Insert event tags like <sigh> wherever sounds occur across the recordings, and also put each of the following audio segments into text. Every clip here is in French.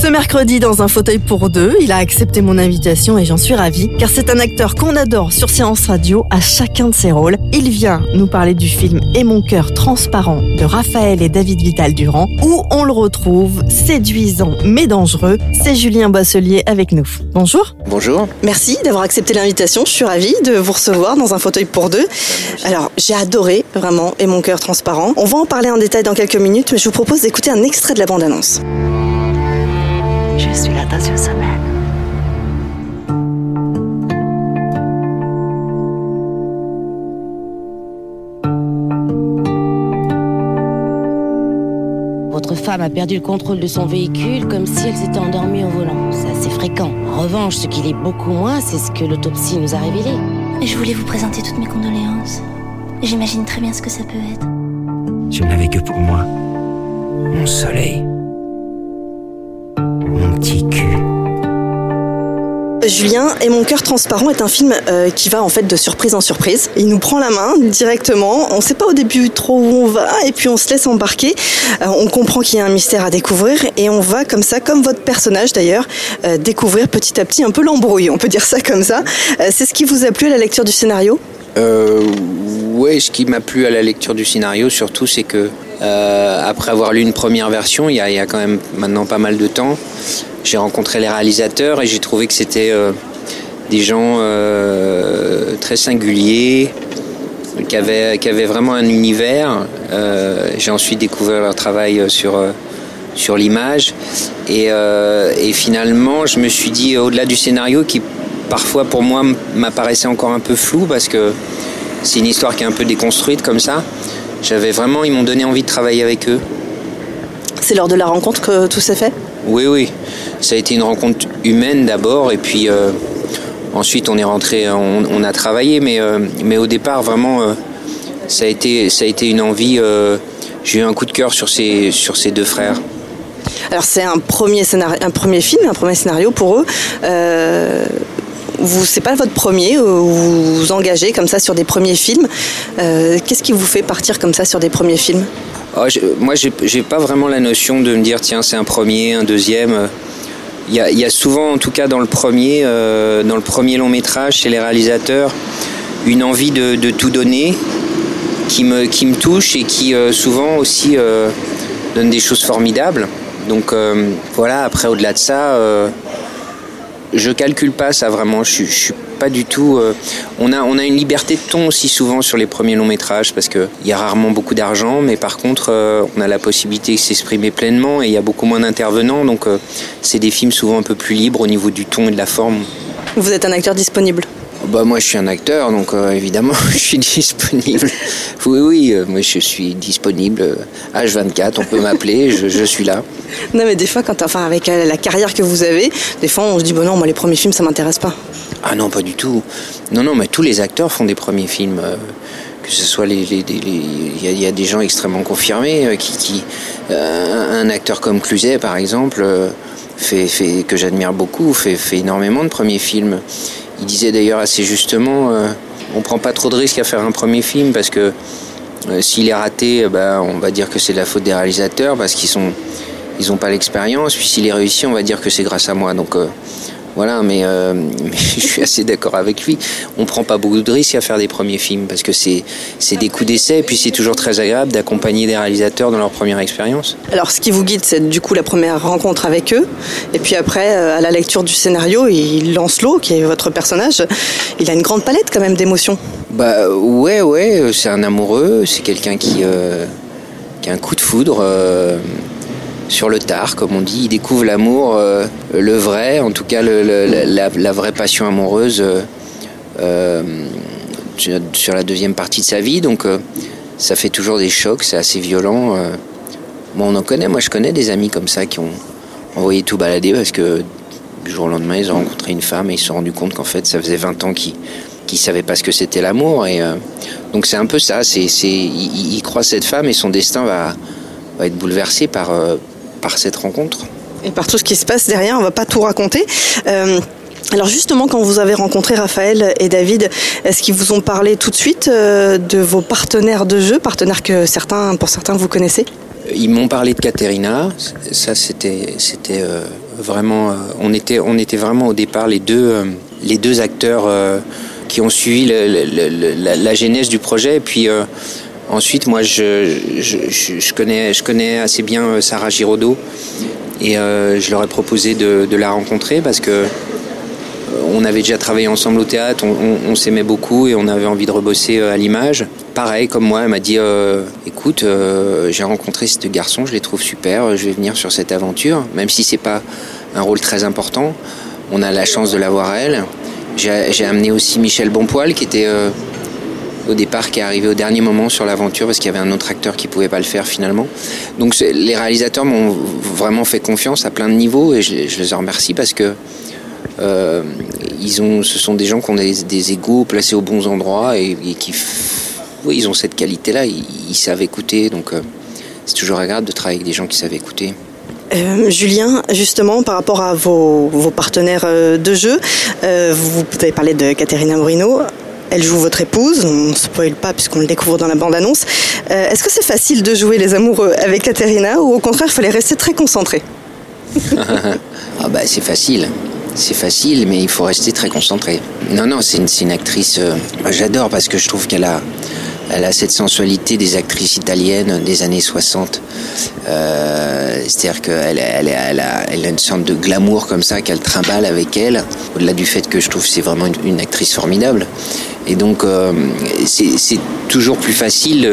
Ce mercredi, dans un fauteuil pour deux, il a accepté mon invitation et j'en suis ravie, car c'est un acteur qu'on adore sur Séance Radio à chacun de ses rôles. Il vient nous parler du film Et mon cœur transparent de Raphaël et David Vital Durand, où on le retrouve séduisant mais dangereux. C'est Julien Boisselier avec nous. Bonjour. Bonjour. Merci d'avoir accepté l'invitation. Je suis ravie de vous recevoir dans un fauteuil pour deux. Alors, j'ai adoré vraiment Et mon cœur transparent. On va en parler en détail dans quelques minutes, mais je vous propose d'écouter un extrait de la bande-annonce. Je suis là dans une semaine. Votre femme a perdu le contrôle de son véhicule comme si elle s'était endormie au volant. C'est assez fréquent. En revanche, ce qui l'est beaucoup moins, c'est ce que l'autopsie nous a révélé. Je voulais vous présenter toutes mes condoléances. J'imagine très bien ce que ça peut être. Je n'avais que pour moi mon soleil. Mon petit cul. Julien et mon cœur transparent est un film euh, qui va en fait de surprise en surprise. Il nous prend la main directement. On ne sait pas au début trop où on va et puis on se laisse embarquer. Euh, on comprend qu'il y a un mystère à découvrir et on va comme ça, comme votre personnage d'ailleurs, euh, découvrir petit à petit un peu l'embrouille. On peut dire ça comme ça. Euh, C'est ce qui vous a plu à la lecture du scénario? Euh, ouais, ce qui m'a plu à la lecture du scénario, surtout, c'est que euh, après avoir lu une première version, il y, y a quand même maintenant pas mal de temps, j'ai rencontré les réalisateurs et j'ai trouvé que c'était euh, des gens euh, très singuliers, qui avaient, qui avaient vraiment un univers. Euh, j'ai ensuite découvert leur travail sur, sur l'image. Et, euh, et finalement, je me suis dit, au-delà du scénario, qui parfois pour moi m'apparaissait encore un peu flou, parce que c'est une histoire qui est un peu déconstruite comme ça, j'avais vraiment, ils m'ont donné envie de travailler avec eux. C'est lors de la rencontre que tout s'est fait? Oui, oui. Ça a été une rencontre humaine d'abord, et puis euh, ensuite on est rentré, on, a travaillé, mais, euh, mais au départ vraiment, euh, ça, a été, une envie. J'ai eu un coup de cœur sur ces, sur ces deux frères. Alors c'est un premier scénario, un premier film, un premier scénario pour eux. Vous, c'est pas votre premier, euh, vous vous engagez comme ça sur des premiers films. Euh, Qu'est-ce qui vous fait partir comme ça sur des premiers films? Ah, je- moi, j'ai pas vraiment la notion de me dire tiens, c'est un premier, un deuxième. Il y a, souvent, en tout cas dans le premier, euh, dans le premier long métrage chez les réalisateurs, une envie de, tout donner qui me, touche et qui souvent aussi donne des choses formidables. Donc voilà, après au-delà de ça, je calcule pas ça vraiment. Je, suis- pas du tout. euh, on a on a une liberté de ton aussi souvent sur les premiers longs métrages parce que il y a rarement beaucoup d'argent, mais par contre euh, on a la possibilité de s'exprimer pleinement et il y a beaucoup moins d'intervenants, donc euh, c'est des films souvent un peu plus libres au niveau du ton et de la forme. Vous êtes un acteur disponible. Bah moi je suis un acteur donc euh, évidemment <laughs> je suis disponible. Oui oui, euh, moi je suis disponible euh, H24, on peut m'appeler, je, je suis là. Non mais des fois, quand, enfin avec euh, la carrière que vous avez, des fois on se dit bon non, moi les premiers films ça m'intéresse pas. Ah non, pas du tout. Non, non, mais tous les acteurs font des premiers films. euh, que ce soit les. Il y, a- il y a des gens extrêmement confirmés euh, qui. qui euh, un acteur comme Cluzet, par exemple, euh, fait, fait, que j'admire beaucoup, fait, fait énormément de premiers films. Il disait d'ailleurs assez justement euh, on prend pas trop de risques à faire un premier film parce que euh, s'il est raté, euh, bah, on va dire que c'est de la faute des réalisateurs parce qu'ils sont. Ils n'ont pas l'expérience, puis s'il est réussi, on va dire que c'est grâce à moi. Donc euh, voilà, mais, euh, <laughs> mais je suis assez d'accord avec lui. On prend pas beaucoup de risques à faire des premiers films parce que c'est c'est des coups d'essai et puis c'est toujours très agréable d'accompagner des réalisateurs dans leur première expérience. Alors ce qui vous guide, c'est du coup la première rencontre avec eux, et puis après euh, à la lecture du scénario, il Lancelot, qui est votre personnage, il a une grande palette quand même d'émotions. Bah ouais, ouais, euh, c'est un amoureux, c'est quelqu'un qui, euh, qui a un coup de foudre. euh, sur le tard, comme on dit. Ils découvrent l'amour, le vrai, en tout cas la, vraie passion amoureuse sur la deuxième partie de sa vie. Donc ça fait toujours des chocs, c'est assez violent. Bon, on en connaît, moi je connais des amis comme ça qui ont envoyé tout balader parce que du jour au lendemain ils ont rencontré une femme et ils se sont rendus compte qu'en fait ça faisait 20 ans qu'ils ne savaient pas ce que c'était l'amour. Et euh, donc c'est un peu ça, c'est, c'est, il, croit cette femme et son destin va, être bouleversé par, euh, par cette rencontre. Et par tout ce qui se passe derrière, on va pas tout raconter. Euh, alors justement, quand vous avez rencontré Raphaël et David, est-ce qu'ils vous ont parlé tout de suite de vos partenaires de jeu, partenaires que certains, pour certains, vous connaissez? Ils m'ont parlé de Katerina. Ça, c'était, c'était euh, vraiment. Euh, on était, on était vraiment au départ les deux, euh, les deux acteurs qui ont suivi la, genèse du projet. Et puis ensuite, moi, je, connais, assez bien Sarah Giraudot et je leur ai proposé de, la rencontrer parce que on avait déjà travaillé ensemble au théâtre, on, s'aimait beaucoup et on avait envie de rebosser euh, à l'image. Pareil, comme moi, elle m'a dit euh, écoute, euh, j'ai rencontré ce garçon, je les trouve super, je vais venir sur cette aventure, même si c'est pas un rôle très important. On a la chance de l'avoir elle. J'ai amené aussi Michel Bonpoil qui était au départ qui est arrivé au dernier moment sur l'aventure parce qu'il y avait un autre acteur qui pouvait pas le faire finalement. Donc les réalisateurs m'ont vraiment fait confiance à plein de niveaux et je, les en remercie parce que euh, ils ont, ce sont des gens qui ont des, égaux placés aux bons endroits et, qui, ils ont cette qualité-là. Ils, savent écouter, donc euh, c'est toujours agréable de travailler avec des gens qui savent écouter. Euh, Julien, justement, par rapport à vos, vos partenaires de jeu, vous avez parlé de Caterina Morino. Elle joue votre épouse, on ne spoil pas puisqu'on le découvre dans la bande-annonce. Est-ce que c'est facile de jouer les amoureux avec Caterina ou au contraire il fallait rester très concentré <laughs> ah bah c'est facile c'est facile, mais il faut rester très concentré. Non, non, c'est une, actrice. Euh, j'adore parce que je trouve qu'elle a, elle a cette sensualité des actrices italiennes des années 60. Euh, c'est-à-dire qu'elle elle, elle, a, elle a une sorte de glamour comme ça qu'elle trimballe avec elle. Au-delà du fait que je trouve c'est vraiment une, actrice formidable. Et donc, euh, c'est toujours plus facile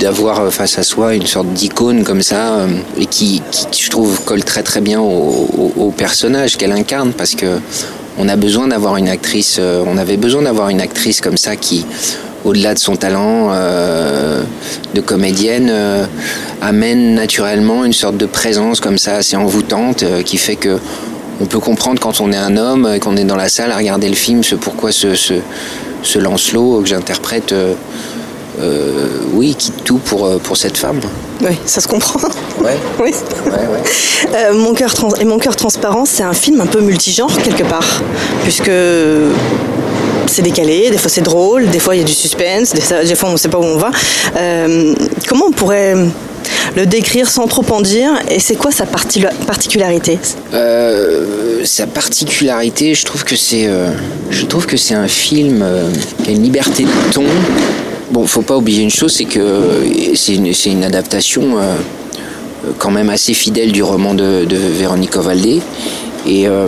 d'avoir face à soi une sorte d'icône comme ça euh, et qui, je trouve colle très très bien au, personnage qu'elle incarne parce que on a besoin d'avoir une actrice euh, on avait besoin d'avoir une actrice comme ça qui au-delà de son talent euh, de comédienne amène naturellement une sorte de présence comme ça assez envoûtante qui fait que on peut comprendre quand on est un homme et qu'on est dans la salle à regarder le film ce pourquoi ce Lancelot que j'interprète euh, oui, quitte tout pour, euh, pour cette femme. Oui, ça se comprend. Ouais. <laughs> oui. Euh, mon cœur et mon cœur transparent, c'est un film un peu multigenre quelque part, puisque c'est décalé, des fois c'est drôle, des fois il y a du suspense, des fois on ne sait pas où on va. comment on pourrait le décrire sans trop en dire et c'est quoi sa particularité? Sa particularité, je trouve que c'est, je trouve que c'est un film qui a une liberté de ton Bon, faut pas oublier une chose, c'est que c'est une, adaptation euh, quand même assez fidèle du roman de, Véronique Ovaldé. Et euh,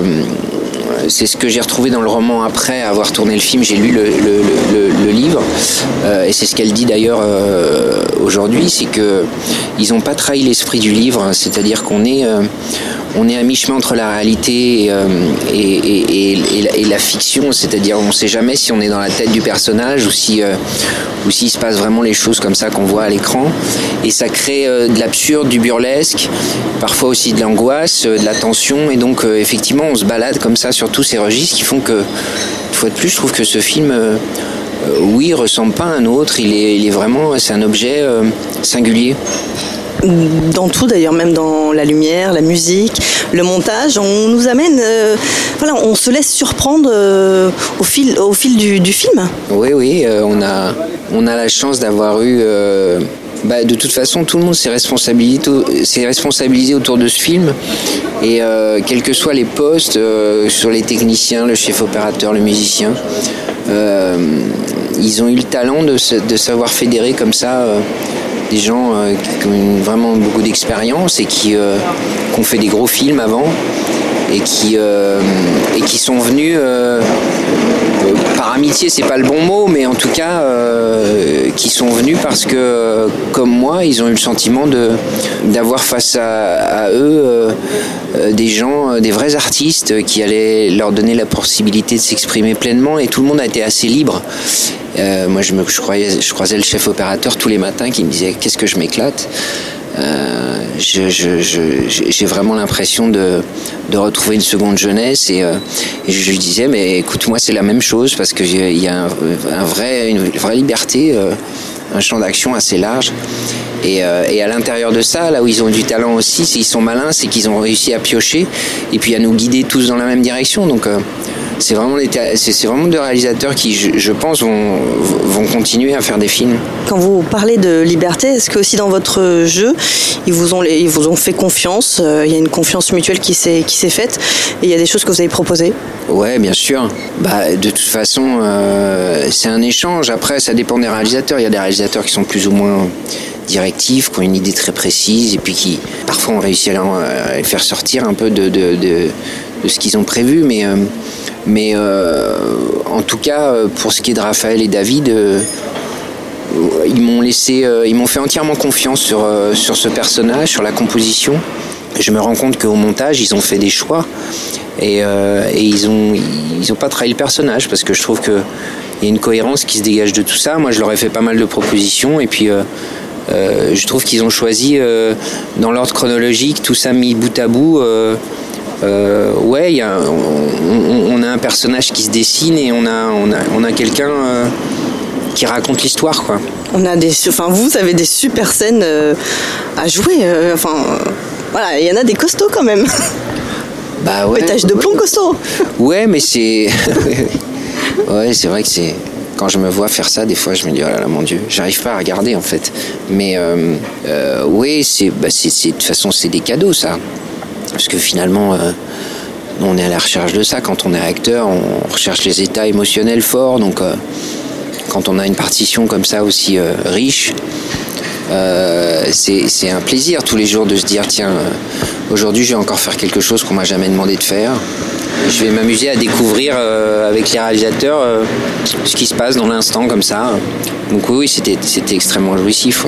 c'est ce que j'ai retrouvé dans le roman après avoir tourné le film. J'ai lu le, livre euh, et c'est ce qu'elle dit d'ailleurs aujourd'hui, c'est que ils n'ont pas trahi l'esprit du livre. C'est-à-dire qu'on est, on est à mi-chemin entre la réalité euh, et, la, fiction, c'est-à-dire on ne sait jamais si on est dans la tête du personnage ou si euh, s'il se passe vraiment les choses comme ça qu'on voit à l'écran. Et ça crée euh, de l'absurde, du burlesque, parfois aussi de l'angoisse, de la tension. Et donc effectivement, on se balade comme ça sur tous ces registres qui font que, une fois de plus, je trouve que ce film oui, ressemble pas à un autre. Il il est vraiment, c'est un objet singulier dans tout d'ailleurs, même dans la lumière, la musique, le montage, on nous amène, euh, voilà, on se laisse surprendre euh, au fil, au fil du, film. Oui, oui, euh, on, a, on a la chance d'avoir eu... Bah, de toute façon, tout le monde s'est responsabilisé, autour de ce film. Et quels que soient les postes, sur les techniciens, le chef opérateur, le musicien, ils ont eu le talent de savoir fédérer comme ça des gens euh, qui ont vraiment beaucoup d'expérience et qui, euh, ont fait des gros films avant et qui, euh, et qui sont venus amitié, c'est pas le bon mot, mais en tout cas, qui sont venus parce que, comme moi, ils ont eu le sentiment d'avoir face à, eux des gens, des vrais artistes qui allaient leur donner la possibilité de s'exprimer pleinement, et tout le monde a été assez libre. moi, je, me, je croisais le chef opérateur tous les matins qui me disait qu'est-ce que je m'éclate? Euh, j'ai vraiment l'impression de, de, retrouver une seconde jeunesse et, euh, je disais mais écoute moi c'est la même chose parce qu'il y a un, vrai, une vraie liberté, euh, un champ d'action assez large. Et, et, à l'intérieur de ça, là où ils ont du talent aussi, c'est ils sont malins, c'est qu'ils ont réussi à piocher et puis à nous guider tous dans la même direction. Donc c'est vraiment, c'est vraiment deux réalisateurs qui, je, pense, vont, vont continuer à faire des films. Quand vous parlez de liberté, est-ce que aussi dans votre jeu, ils vous ont, ils vous ont fait confiance euh, Il y a une confiance mutuelle qui s'est faite et il y a des choses que vous avez proposées? Ouais, bien sûr. Bah, de toute façon, euh, c'est un échange. Après, ça dépend des réalisateurs. Il y a des réalisateurs qui sont plus ou moins directifs, qui ont une idée très précise et puis qui parfois ont réussi à, les faire sortir un peu de, de, de, de ce qu'ils ont prévu. Mais euh, mais euh, en tout cas, euh, pour ce qui est de Raphaël et David, euh, ils m'ont laissé, ils m'ont fait entièrement confiance sur, sur ce personnage, sur la composition. Je me rends compte qu'au montage, ils ont fait des choix et, ils n'ont ils ont pas trahi le personnage parce que je trouve qu'il y a une cohérence qui se dégage de tout ça. Moi, je leur ai fait pas mal de propositions et puis je trouve qu'ils ont choisi dans l'ordre chronologique, tout ça mis bout à bout. Euh, ouais, y a, on, a un personnage qui se dessine et on a, on a, on a quelqu'un euh, qui raconte l'histoire, quoi. On a des, enfin, vous avez des super scènes euh, à jouer. enfin, voilà, il y en a des costauds quand même. Bah <laughs> ouais. Pétage de plomb costaud. Ouais, mais c'est, <laughs> ouais, c'est vrai que c'est quand je me vois faire ça, des fois, je me dis, oh là là, mon Dieu, j'arrive pas à regarder, en fait. Mais oui, c'est, bah, de toute façon, c'est des cadeaux, ça. Parce que finalement, euh, on est à la recherche de ça. Quand on est acteur, on recherche les états émotionnels forts. Donc, euh, quand on a une partition comme ça aussi euh, riche, c'est un plaisir tous les jours de se dire tiens, aujourd'hui je vais encore faire quelque chose qu'on m'a jamais demandé de faire. Je vais m'amuser à découvrir avec les réalisateurs ce qui se passe dans l'instant comme ça. Donc oui, c'était extrêmement jouissif.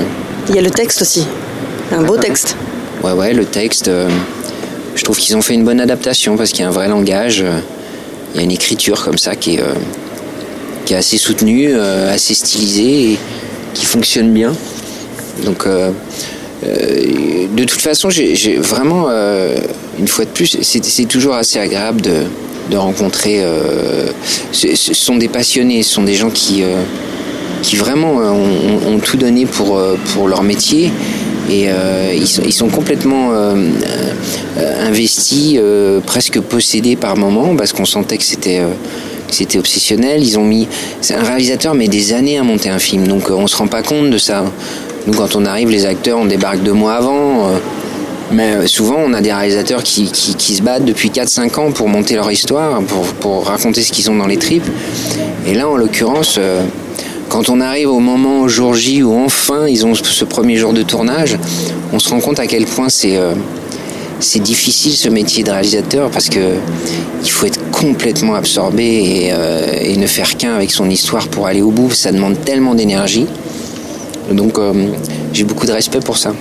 Il y a le texte aussi, un beau texte. Ouais, ouais, le texte je trouve qu'ils ont fait une bonne adaptation parce qu'il y a un vrai langage, euh, il y a une écriture comme ça qui est, euh, assez soutenue, euh, assez stylisée et qui fonctionne bien. Donc, de toute façon, j'ai vraiment, une fois de plus, c'est toujours assez agréable de, de rencontrer. ce, sont des passionnés, ce sont des gens qui, qui vraiment ont, ont, tout donné pour, pour leur métier et euh, ils, sont, complètement euh, euh, investis, presque possédés par moments, parce qu'on sentait que c'était c'était obsessionnel. Ils ont mis, c'est un réalisateur met des années à monter un film, donc on se rend pas compte de ça. Nous, quand on arrive, les acteurs, on débarque deux mois avant. mais souvent, on a des réalisateurs qui, se battent depuis 4-5 ans pour monter leur histoire, pour raconter ce qu'ils ont dans les tripes. Et là, en l'occurrence, quand on arrive au moment, au jour J, où enfin ils ont ce premier jour de tournage, on se rend compte à quel point c'est euh, difficile ce métier de réalisateur parce que il faut être complètement absorbé et, euh, ne faire qu'un avec son histoire pour aller au bout. Ça demande tellement d'énergie. Donc euh, j'ai beaucoup de respect pour ça.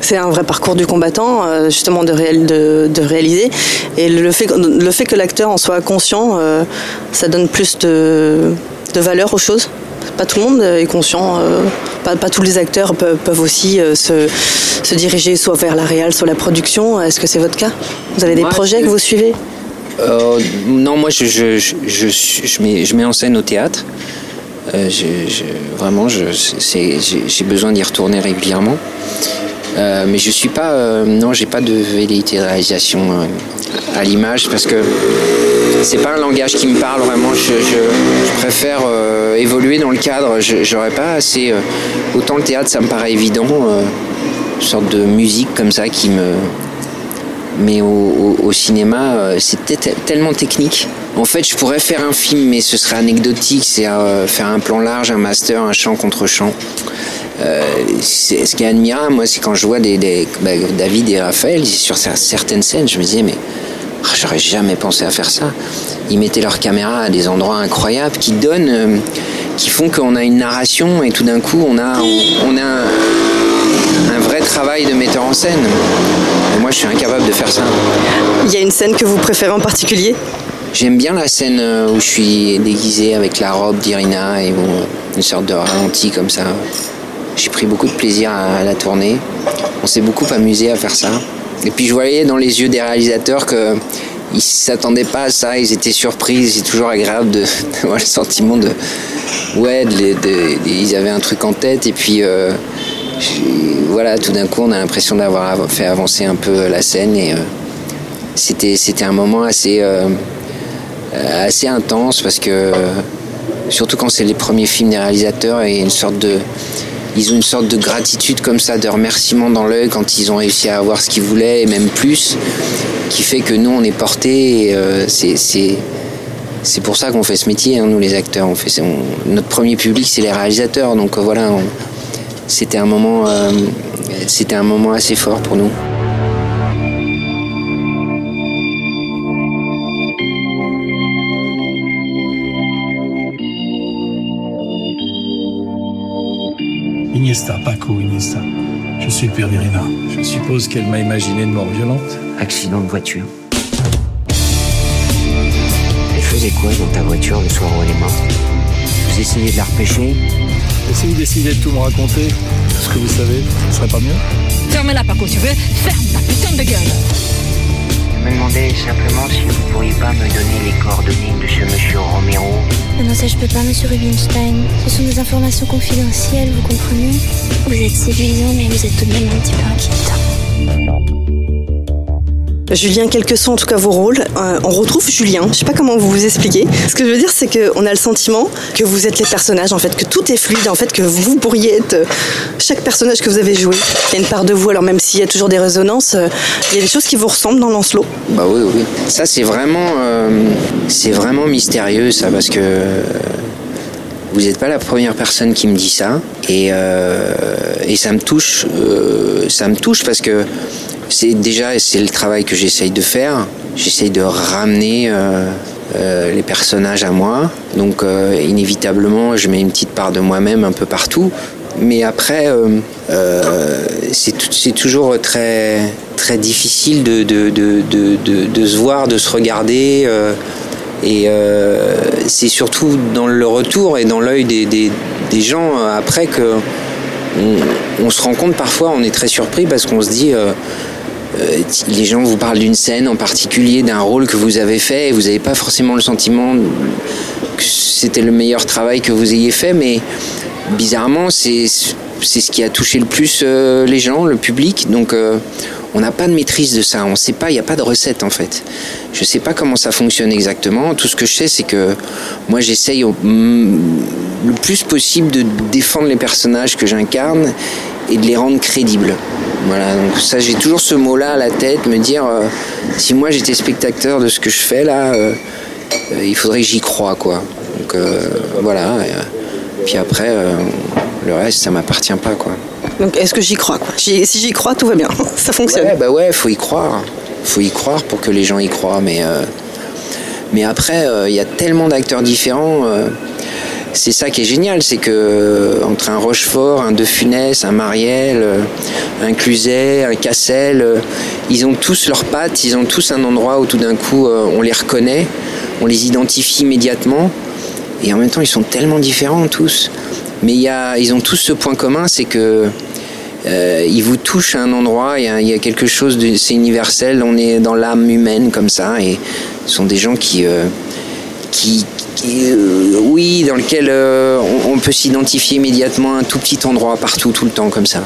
C'est un vrai parcours du combattant, justement de, de, réaliser. Et le fait, le fait que l'acteur en soit conscient, ça donne plus de, de valeur aux choses pas tout le monde est conscient, euh, pas, tous les acteurs peuvent, aussi euh, se, diriger soit vers la réal, soit la production. Est-ce que c'est votre cas? Vous avez des projets que vous suivez? Euh, Non, moi je, je, mets, je mets en scène au théâtre. vraiment, j'ai besoin d'y retourner régulièrement. mais je suis pas, non, j'ai pas de velléité de réalisation à l'image parce que c'est pas un langage qui me parle vraiment. Je, préfère euh, évoluer dans le cadre. J'aurais pas assez. Euh, autant le théâtre, ça me paraît évident, euh, une sorte de musique comme ça qui me. Mais au, cinéma, c'est tellement technique. En fait, je pourrais faire un film, mais ce serait anecdotique. C'est faire un plan large, un master, un chant contre chant. ce qui est admirable, moi, c'est quand je vois bah, David et Raphaël sur certaines scènes, je me disais, mais J'aurais jamais pensé à faire ça. Ils mettaient leur caméra à des endroits incroyables qui donnent, euh, qui font qu'on a une narration et tout d'un coup on a, on, a un, un vrai travail de metteur en scène. Et moi je suis incapable de faire ça. Il y a une scène que vous préférez en particulier? J'aime bien la scène euh, où je suis déguisé avec la robe d'Irina et bon, une sorte de ralenti comme ça. J'ai pris beaucoup de plaisir à, à la tourner. On s'est beaucoup amusé à faire ça. Et puis je voyais dans les yeux des réalisateurs que ils s'attendaient pas à ça, ils étaient surpris. C'est toujours agréable de- <laughs> d'avoir le sentiment de ouais, de de- ils avaient un truc en tête. Et puis euh, voilà, tout d'un coup on a l'impression d'avoir av- fait avancer un peu la scène. Et euh, c'était c'était un moment assez euh, assez intense parce que surtout quand c'est les premiers films des réalisateurs et une sorte de ils ont une sorte de gratitude comme ça de remerciement dans l'œil quand ils ont réussi à avoir ce qu'ils voulaient et même plus qui fait que nous on est portés euh, c'est pour ça qu'on fait ce métier hein, nous les acteurs. On fait on- notre premier public c'est les réalisateurs. Donc euh, voilà c'était un moment euh, c'était un moment assez fort pour nous Iniesta, Paco Iniesta. Je suis le père d'Irina. Je suppose qu'elle m'a imaginé une mort violente. accident de voiture elle faisait quoi dans ta voiture le soir où elle est morte? Vous essayez de la repêcher? Et si vous décidez de tout me raconter, tout ce que vous savez, ce serait pas mieux? Ferme-la, Paco, tu veux Ferme ta putain de gueule me demandais simplement si vous pourriez pas me donner les coordonnées de ce monsieur Romero. Non, ça je peux pas, monsieur Rubinstein. Ce sont des informations confidentielles, vous comprenez? Vous êtes séduisant, mais vous êtes tout de même un petit peu inquiétant. Julien, quels que sont en tout cas vos rôles, euh, on retrouve Julien. Je sais pas comment vous vous expliquer. Ce que je veux dire, c'est qu'on a le sentiment que vous êtes les personnages, en fait, que tout est fluide, en fait, que vous pourriez être euh, chaque personnage que vous avez joué. Il y a une part de vous, alors même s'il y a toujours des résonances, euh, il y a des choses qui vous ressemblent dans Lancelot. Bah oui, oui. Ça, c'est vraiment, vraiment mystérieux, ça, parce que vous n'êtes pas la première personne qui me dit ça, et, et ça me touche, ça me touche parce que c'est déjà c'est le travail que j'essaye de faire. J'essaye de ramener euh, euh, les personnages à moi, donc euh, inévitablement, je mets une petite part de moi-même un peu partout. Mais après, c'est toujours très, très difficile de, de, de, de, se voir, de se regarder. et c'est surtout dans le retour et dans l'œil des, des, des gens après que on, se rend compte parfois, on est très surpris parce qu'on se dit. Euh, les gens vous parlent d'une scène en particulier, d'un rôle que vous avez fait, et vous n'avez pas forcément le sentiment que c'était le meilleur travail que vous ayez fait, mais bizarrement, c'est ce qui a touché le plus euh, les gens, le public. Donc, euh, on n'a pas de maîtrise de ça. On sait pas, il n'y a pas de recette en fait. Je sais pas comment ça fonctionne exactement. Tout ce que je sais, c'est que moi, j'essaye le plus possible de défendre les personnages que j'incarne et de les rendre crédibles. Voilà, donc ça, j'ai toujours ce mot-là à la tête, me dire euh, si moi j'étais spectateur de ce que je fais là, euh, euh, il faudrait que j'y croie, quoi. Donc voilà. et, puis après, le reste, ça m'appartient pas, quoi. Donc, est-ce que j'y crois quoi? Si j'y crois, tout va bien. <laughs> Ça fonctionne. Ouais, bah ouais, faut y croire. Faut y croire pour que les gens y croient. Mais, mais après, il y a tellement d'acteurs différents. C'est ça qui est génial, c'est que euh, entre un Rochefort, un De Funès, un Marielle, euh, un Cluzet, un Cassel, euh, ils ont tous leurs pattes, ils ont tous un endroit où tout d'un coup on les reconnaît, on les identifie immédiatement. Et en même temps, ils sont tellement différents tous. Mais y a, ils ont tous ce point commun, c'est que ils vous touchent à un endroit, il y a, quelque chose, de, c'est universel, on est dans l'âme humaine comme ça, et ce sont des gens qui, qui, qui, euh, oui, dans lequel euh, on, on peut s'identifier immédiatement à un tout petit endroit, partout, tout le temps, comme ça.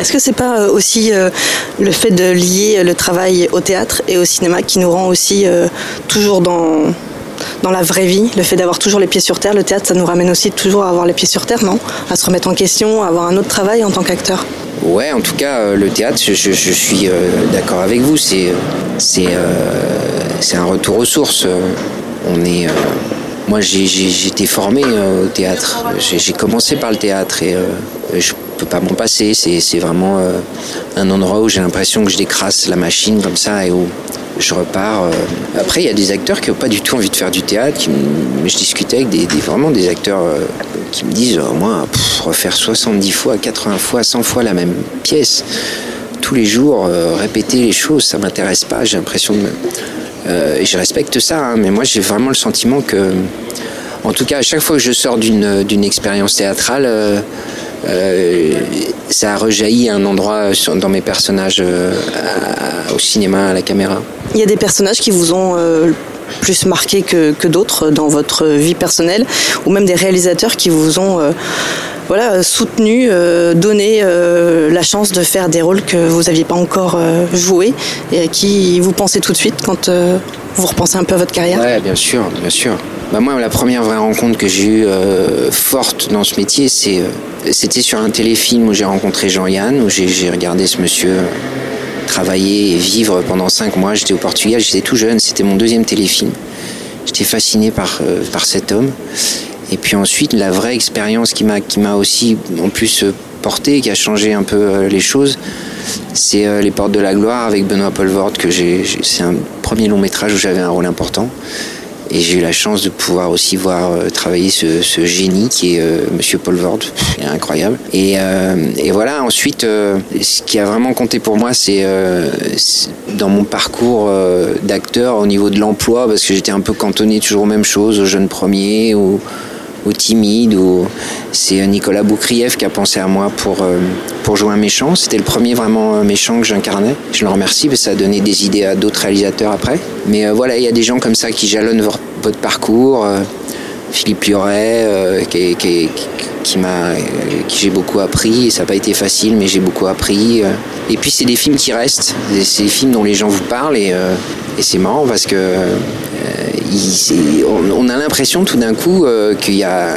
Est-ce que c'est pas euh, aussi euh, le fait de lier le travail au théâtre et au cinéma qui nous rend aussi toujours dans dans la vraie vie, le fait d'avoir toujours les pieds sur terre, le théâtre, ça nous ramène aussi toujours à avoir les pieds sur terre, non? À se remettre en question, à avoir un autre travail en tant qu'acteur. Ouais, en tout cas, le théâtre, je, je- je suis d'accord avec vous. C'est, c'est, c'est un retour aux sources. On est, moi, j'ai, été formé euh, au théâtre. J'ai, commencé par le théâtre et euh, je peux pas m'en passer. C'est, vraiment euh, un endroit où j'ai l'impression que je décrasse la machine comme ça et où je repars. Après, il y a des acteurs qui n'ont pas du tout envie de faire du théâtre. Qui, je discutais avec des, vraiment des acteurs qui me disent, moi, refaire 70 fois, 80 fois, 100 fois la même pièce, tous les jours, répéter les choses, ça m'intéresse pas. J'ai l'impression de... et je respecte ça, hein, mais moi j'ai vraiment le sentiment que en tout cas, à chaque fois que je sors d'une expérience théâtrale, euh, euh, ça a rejailli à un endroit dans mes personnages euh, au cinéma, à la caméra. Il y a des personnages qui vous ont plus marqué que, d'autres dans votre vie personnelle, ou même des réalisateurs qui vous ont voilà, soutenu, donné la chance de faire des rôles que vous n'aviez pas encore joués et à qui vous pensez tout de suite quand vous repensez un peu à votre carrière Oui, bien sûr, bien sûr. Bah moi, la première vraie rencontre que j'ai eue euh, forte dans ce métier, euh, c'était sur un téléfilm où j'ai rencontré Jean-Yann, où j'ai, regardé ce monsieur euh, travailler et vivre pendant cinq mois. J'étais au Portugal, j'étais tout jeune, c'était mon deuxième téléfilm. J'étais fasciné par, par cet homme. Et puis ensuite, la vraie expérience qui m'a, qui m'a aussi en plus porté, qui a changé un peu les choses, c'est Les Portes de la Gloire avec Benoît Polvord, que j'ai, c'est un premier long métrage où j'avais un rôle important. Et j'ai eu la chance de pouvoir aussi voir euh, travailler ce, génie qui est euh, Monsieur Paul Vord, incroyable. Et, euh, et, voilà, ensuite, ce qui a vraiment compté pour moi, c'est dans mon parcours d'acteur au niveau de l'emploi, parce que j'étais un peu cantonné toujours aux mêmes choses, aux jeunes premiers, ou ou timide. Ou... C'est Nicolas Boukrieff qui a pensé à moi pour, euh, pour jouer un méchant. C'était le premier vraiment méchant que j'incarnais. Je le remercie parce que ça a donné des idées à d'autres réalisateurs après. Mais euh, voilà, il y a des gens comme ça qui jalonnent votre parcours. Euh, Philippe Luret, qui, m'a, qui j'ai beaucoup appris. Et ça n'a pas été facile, mais j'ai beaucoup appris. Et puis c'est des films qui restent. C'est des films dont les gens vous parlent et c'est marrant parce que on, a l'impression tout d'un coup euh, qu'il y a.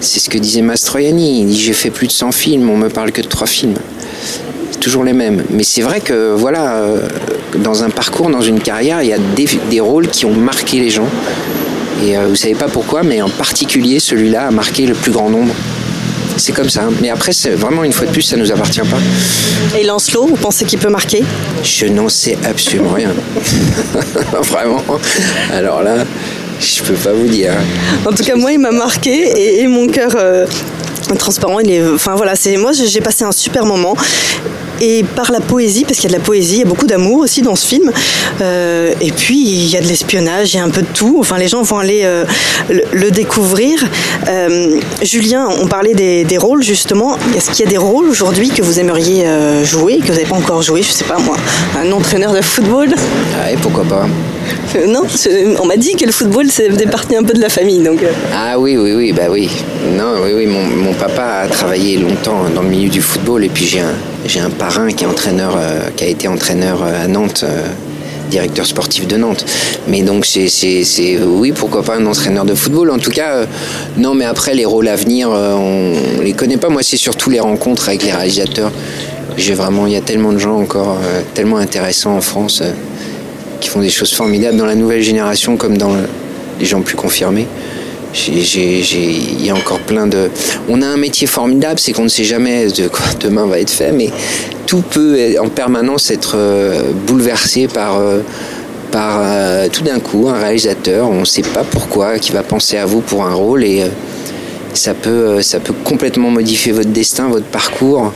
C'est ce que disait Mastroianni. Il dit J'ai fait plus de 100 films, on me parle que de 3 films. Toujours les mêmes. Mais c'est vrai que, voilà, euh, dans un parcours, dans une carrière, il y a des, rôles qui ont marqué les gens. Et euh, vous savez pas pourquoi, mais en particulier, celui-là a marqué le plus grand nombre c'est comme ça. Mais après, c'est vraiment une fois de plus, ça nous appartient pas. Et Lancelot, vous pensez qu'il peut marquer? Je n'en sais absolument rien. <laughs> vraiment. Alors là, je peux pas vous dire. En tout cas, moi, il m'a marqué et, mon cœur. Euh, transparent, il est, enfin voilà, c'est moi j'ai passé un super moment et par la poésie, parce qu'il y a de la poésie, il y a beaucoup d'amour aussi dans ce film. Euh, et puis il y a de l'espionnage, il y a un peu de tout. Enfin, les gens vont aller euh, le, découvrir. Euh, Julien, on parlait des, rôles justement. Est-ce qu'il y a des rôles aujourd'hui que vous aimeriez jouer, que vous n'avez pas encore joué Je sais pas moi, un entraîneur de football? Ah, et pourquoi pas? Non, on m'a dit que le football c'est des parties un peu de la famille. Donc... Ah oui, oui, oui, bah oui. Non, oui, oui, mon, mon, papa a travaillé longtemps dans le milieu du football et puis j'ai un, j'ai un parrain qui est entraîneur, euh, qui a été entraîneur euh, à Nantes, euh, directeur sportif de Nantes. Mais donc c'est, oui, pourquoi pas un entraîneur de football. En tout cas, non, mais après les rôles à venir, on, les connaît pas. Moi, c'est surtout les rencontres avec les réalisateurs. J'ai vraiment, il y a tellement de gens encore tellement intéressants en France qui font des choses formidables dans la nouvelle génération comme dans les gens plus confirmés il y a encore plein de. On a un métier formidable, c'est qu'on ne sait jamais de quoi <laughs> demain va être fait, mais tout peut en permanence être euh, bouleversé par, euh, par euh, tout d'un coup un réalisateur. On ne sait pas pourquoi, qui va penser à vous pour un rôle et ça peut, ça peut complètement modifier votre destin, votre parcours.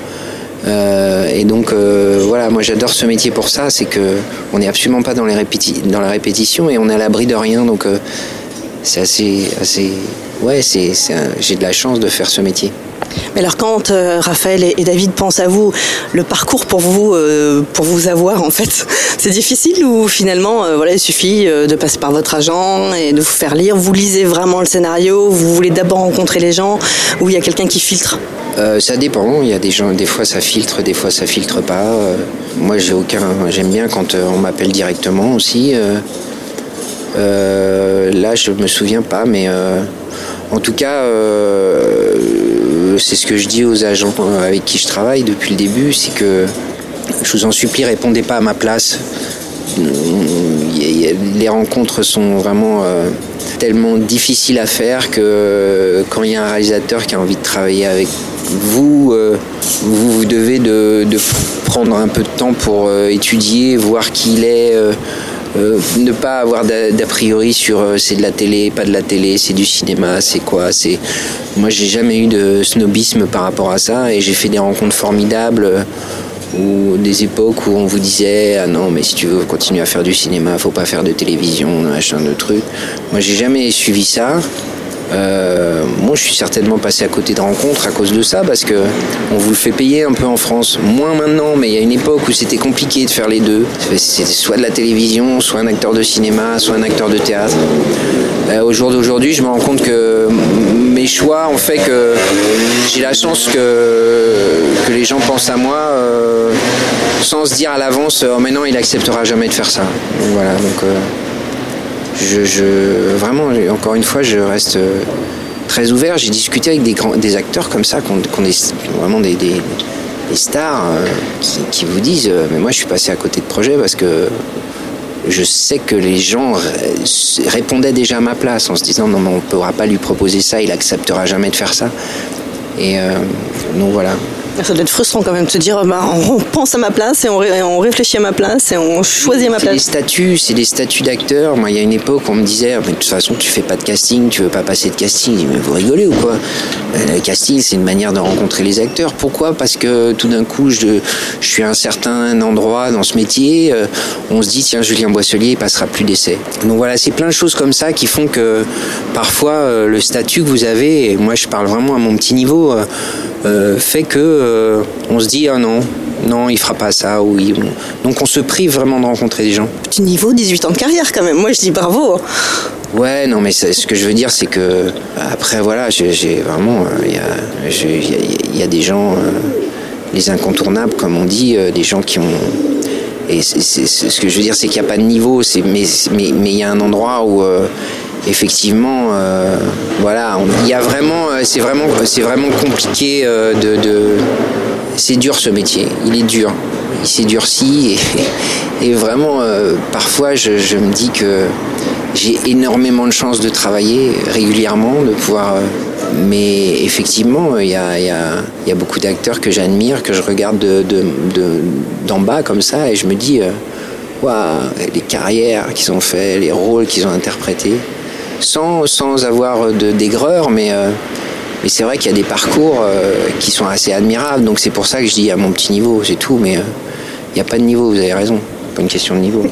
et donc voilà, moi j'adore ce métier pour ça, c'est que on n'est absolument pas dans, les dans la répétition et on est à l'abri de rien. Donc c'est assez, assez. Ouais, c'est, j'ai de la chance de faire ce métier. Mais alors quand euh, Raphaël et, David pensent à vous, le parcours pour vous, euh, pour vous avoir en fait, <laughs> c'est difficile ou finalement, euh, voilà, il suffit de passer par votre agent et de vous faire lire? Vous lisez vraiment le scénario, vous voulez d'abord rencontrer les gens ou il y a quelqu'un qui filtre? Ça dépend. Il y a des gens, des fois ça filtre, des fois ça filtre pas. moi, j'ai aucun. J'aime bien quand on m'appelle directement aussi. Euh, là, je me souviens pas, mais euh, en tout cas, euh, c'est ce que je dis aux agents avec qui je travaille depuis le début, c'est que je vous en supplie, répondez pas à ma place. Les rencontres sont vraiment tellement difficiles à faire que quand il y a un réalisateur qui a envie de travailler avec vous, vous, devez de, prendre un peu de temps pour étudier, voir qui il est euh, ne pas avoir d'a priori sur euh, c'est de la télé, pas de la télé, c'est du cinéma, c'est quoi. C'est moi j'ai jamais eu de snobisme par rapport à ça et j'ai fait des rencontres formidables ou des époques où on vous disait ah non mais si tu veux continuer à faire du cinéma faut pas faire de télévision machin de trucs moi j'ai jamais suivi ça euh, moi, je suis certainement passé à côté de rencontres à cause de ça, parce que on vous le fait payer un peu en France. Moins maintenant, mais il y a une époque où c'était compliqué de faire les deux. C'était soit de la télévision, soit un acteur de cinéma, soit un acteur de théâtre. Euh, au jour d'aujourd'hui, je me rends compte que mes choix ont fait que j'ai la chance que, les gens pensent à moi euh, sans se dire à l'avance, oh, mais non, il acceptera jamais de faire ça. voilà, donc je, vraiment, encore une fois, je reste euh, très ouvert. J'ai discuté avec des, grands, des acteurs comme ça, qu'on est vraiment des, des, stars, euh, qui, vous disent euh, Mais moi, je suis passé à côté de projet parce que je sais que les gens répondaient déjà à ma place en se disant Non, mais on ne pourra pas lui proposer ça, il acceptera jamais de faire ça. Et donc voilà, ça doit être frustrant quand même de se dire bah, on pense à ma place et on, réfléchit à ma place et on choisit ma place. C'est des statuts, c'est des statuts d'acteurs. Moi, il y a une époque, on me disait mais de toute façon, tu fais pas de casting, tu veux pas passer de casting. mais vous rigolez ou quoi? Euh, Le casting, c'est une manière de rencontrer les acteurs. Pourquoi? Parce que tout d'un coup, je, je, suis à un certain endroit dans ce métier, euh, on se dit tiens, Julien Boisselier, il passera plus d'essais. Donc voilà, c'est plein de choses comme ça qui font que parfois euh, le statut que vous avez, et moi je parle vraiment à mon petit niveau, fait que euh, on se dit ah non, non, il fera pas ça. ou Donc on se prive vraiment de rencontrer des gens. Petit niveau, 18 ans de carrière quand même. Moi je dis bravo. Ouais, non, mais ce que je veux dire, c'est que après, voilà, j'ai vraiment, il y, a, des gens, euh, les incontournables, comme on dit, euh, des gens qui ont. Et ce que je veux dire, c'est qu'il n'y a pas de niveau, mais il y a un endroit où effectivement, euh, voilà, il y a vraiment, euh, c'est vraiment, compliqué euh, de, c'est dur ce métier, il est dur, il s'est durci et, <laughs> vraiment, parfois, je, me dis que j'ai énormément de chance de travailler régulièrement, de pouvoir. mais effectivement, il y a, beaucoup d'acteurs que j'admire, que je regarde d'en bas comme ça, et je me dis, waouh, les carrières qu'ils ont fait, les rôles qu'ils ont interprétés sans, sans avoir d'aigreur, mais, euh, mais c'est vrai qu'il y a des parcours euh, qui sont assez admirables. Donc c'est pour ça que je dis à mon petit niveau, c'est tout, mais euh, il n'y a pas de niveau, vous avez raison, pas une question de niveau.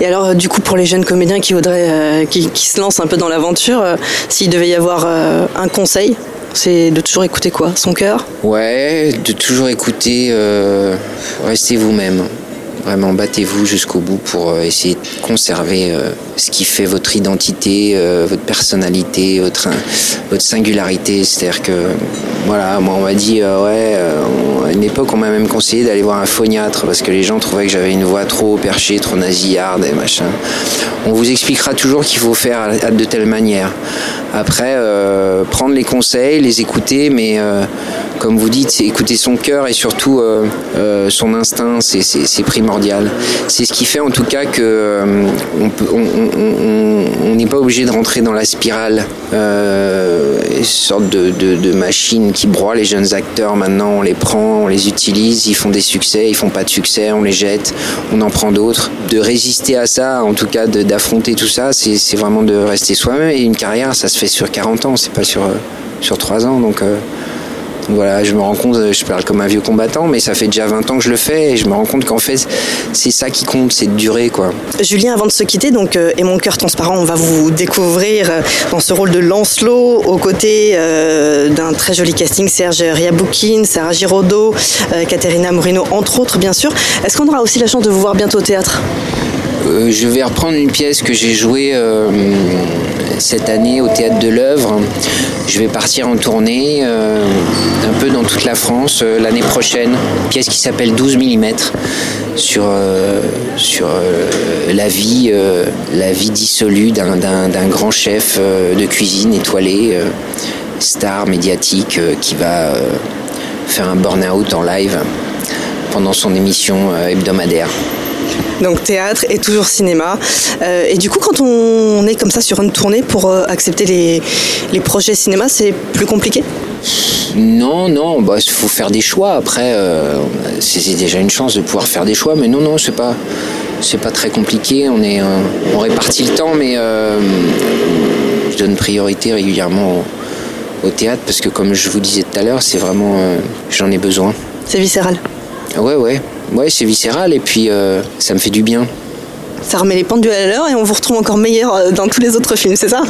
Et alors, du coup, pour les jeunes comédiens qui voudraient, qui, qui, se lancent un peu dans l'aventure, s'il devait y avoir un conseil, c'est de toujours écouter quoi? Son cœur? Ouais, de toujours écouter, restez vous-même. Vraiment, battez-vous jusqu'au bout pour euh, essayer de conserver euh, ce qui fait votre identité, euh, votre personnalité, votre, votre singularité. C'est-à-dire que, voilà, moi on m'a dit, ouais, à une époque on m'a même conseillé d'aller voir un phoniatre parce que les gens trouvaient que j'avais une voix trop perchée, trop nasillarde et machin. On vous expliquera toujours qu'il faut faire de telle manière. Après, prendre les conseils, les écouter, mais comme vous dites, écouter son cœur et surtout son instinct, c'est c'est ce qui fait en tout cas que euh, on n'est pas obligé de rentrer dans la spirale, euh, sorte de, machine qui broie les jeunes acteurs. Maintenant, on les prend, on les utilise, ils font des succès, ils font pas de succès, on les jette, on en prend d'autres. De résister à ça, en tout cas d'affronter tout ça, c'est vraiment de rester soi-même. Et une carrière, ça se fait sur 40 ans, c'est pas sur, sur 3 ans. Donc euh, voilà, je me rends compte, je parle comme un vieux combattant, mais ça fait déjà 20 ans que je le fais et je me rends compte qu'en fait, c'est ça qui compte, c'est de durer, quoi. Julien, avant de se quitter, donc, euh, et mon cœur transparent, on va vous découvrir euh, dans ce rôle de Lancelot, aux côtés euh, d'un très joli casting, Serge Riaboukine, Sarah Giraudot, Caterina Morino, entre autres, bien sûr. Est-ce qu'on aura aussi la chance de vous voir bientôt au théâtre? Je vais reprendre une pièce que j'ai jouée cette année au théâtre de l'œuvre. Je vais partir en tournée euh, un peu dans toute la France euh, l'année prochaine. Une pièce qui s'appelle 12 mm sur, euh, sur la vie, la vie dissolue d'un grand chef de cuisine étoilé, star médiatique, qui va faire un burn-out en live pendant son émission hebdomadaire donc théâtre et toujours cinéma. Euh, et du coup, quand on est comme ça sur une tournée pour euh, accepter les, les projets cinéma, c'est plus compliqué? Non, non, il bah, faut faire des choix. Après, euh, c'est déjà une chance de pouvoir faire des choix, mais non, non, c'est pas. c'est pas très compliqué. On est, on répartit le temps, mais je donne priorité régulièrement au, au, théâtre parce que, comme je vous disais tout à l'heure, c'est vraiment, j'en ai besoin. C'est viscéral. Ouais, ouais, ouais, c'est viscéral et puis ça me fait du bien. Ça remet les pendules à l'heure et on vous retrouve encore meilleur dans tous les autres films, c'est ça?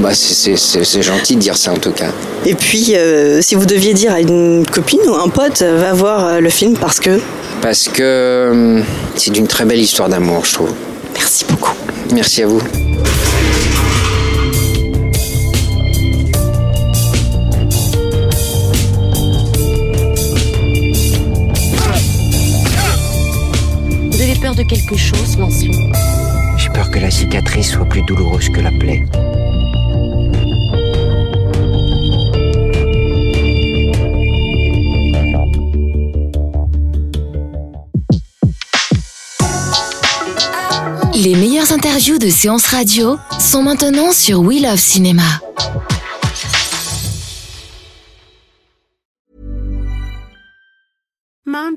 Bah, c'est gentil de dire ça en tout cas. Et puis, euh, si vous deviez dire à une copine ou un pote, euh, va voir euh, le film parce que? Parce que c'est d'une très belle histoire d'amour, je trouve. Merci beaucoup. Merci à vous. De quelque chose, Lancelot J'ai peur que la cicatrice soit plus douloureuse que la plaie. Les meilleures interviews de séances radio sont maintenant sur We Love Cinéma.